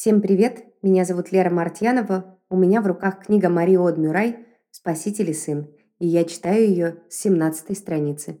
Всем привет! Меня зовут Лера Мартьянова. У меня в руках книга Марии Од Мюрай «Спаситель и сын», и я читаю ее с 17 страницы.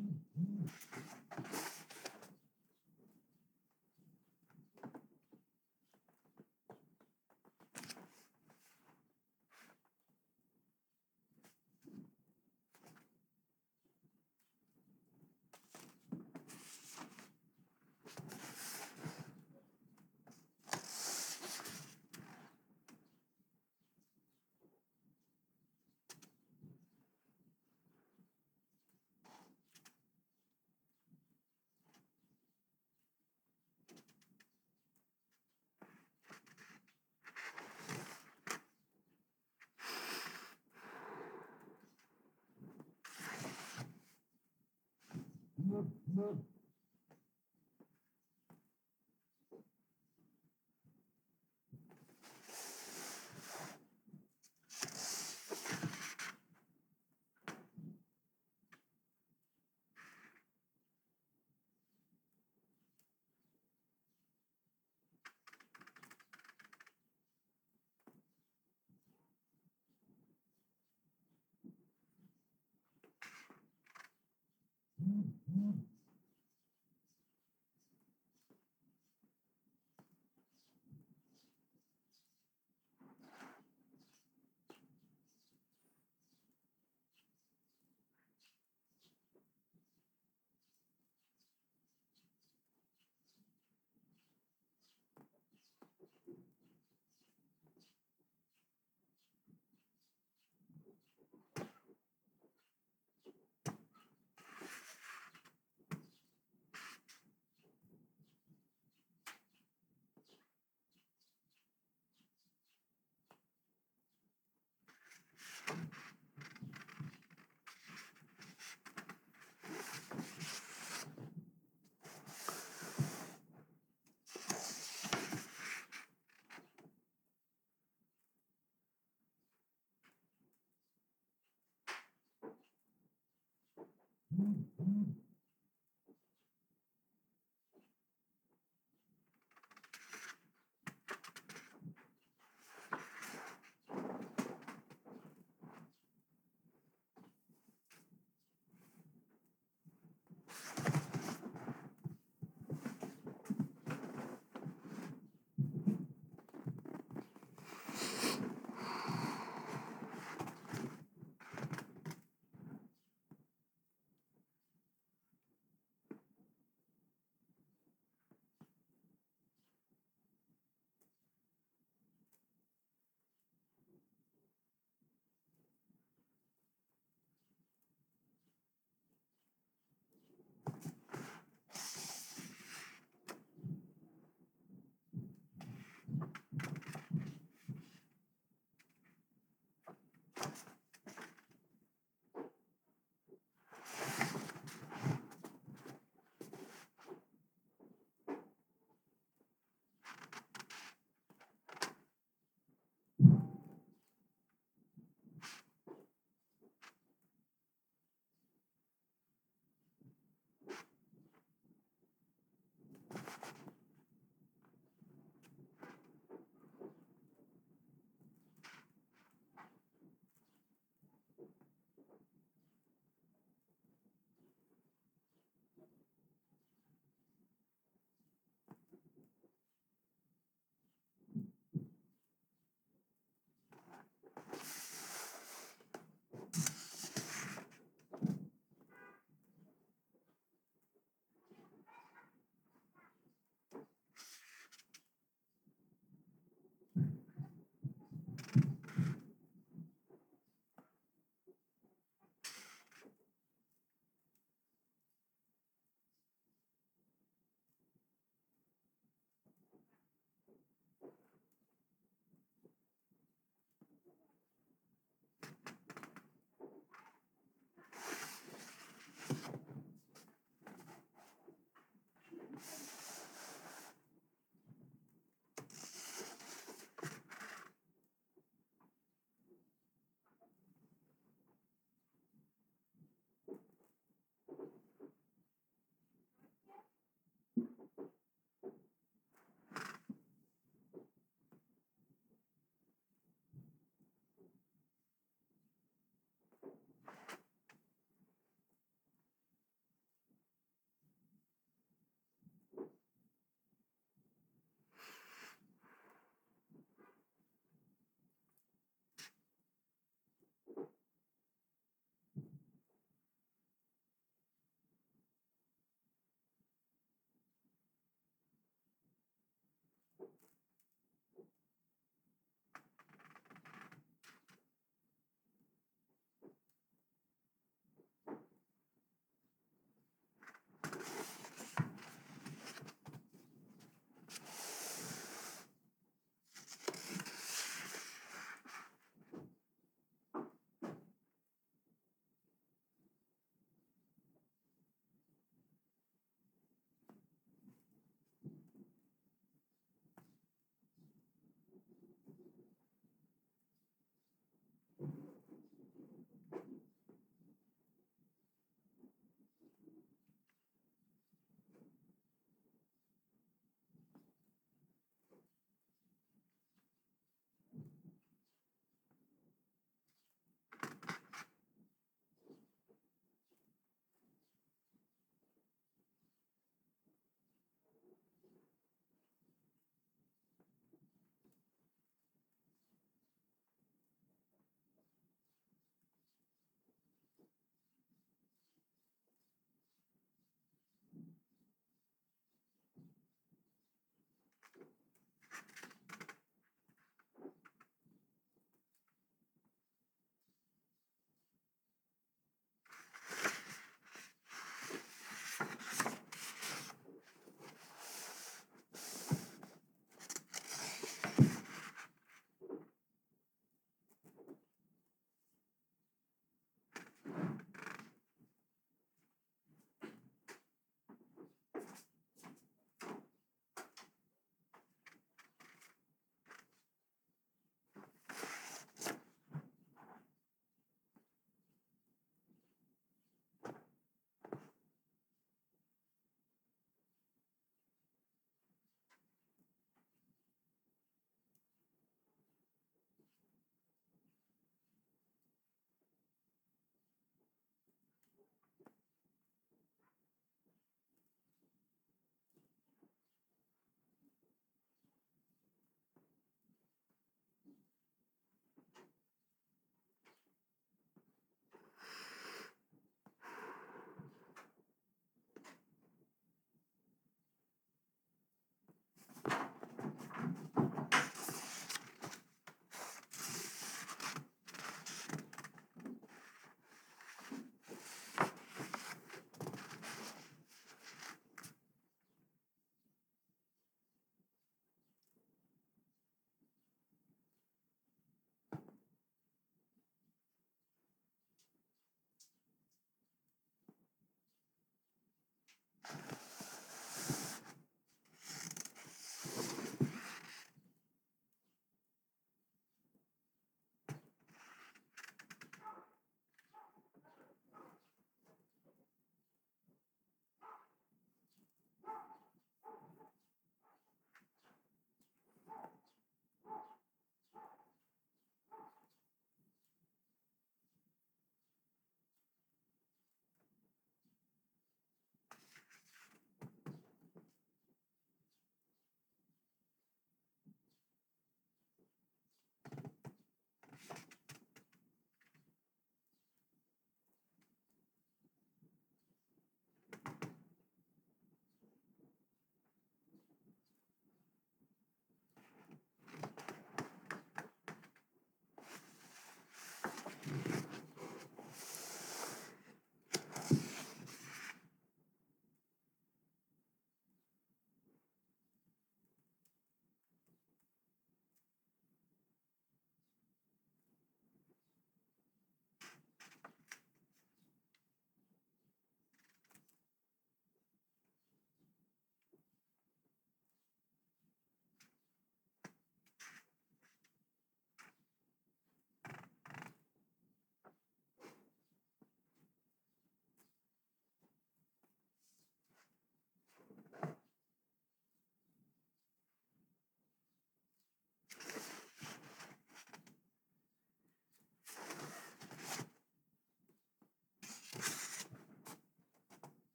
Mm-hmm. Mm-hmm. Mm-hmm.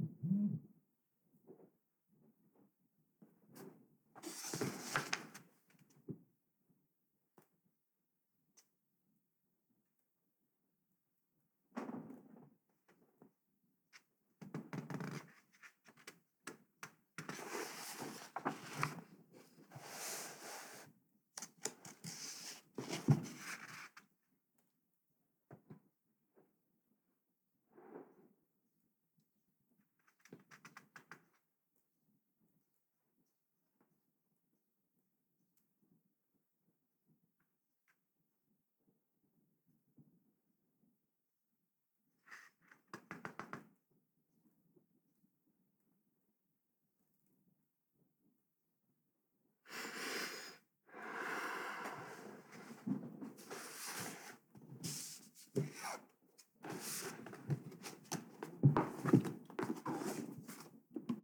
Mm-hmm.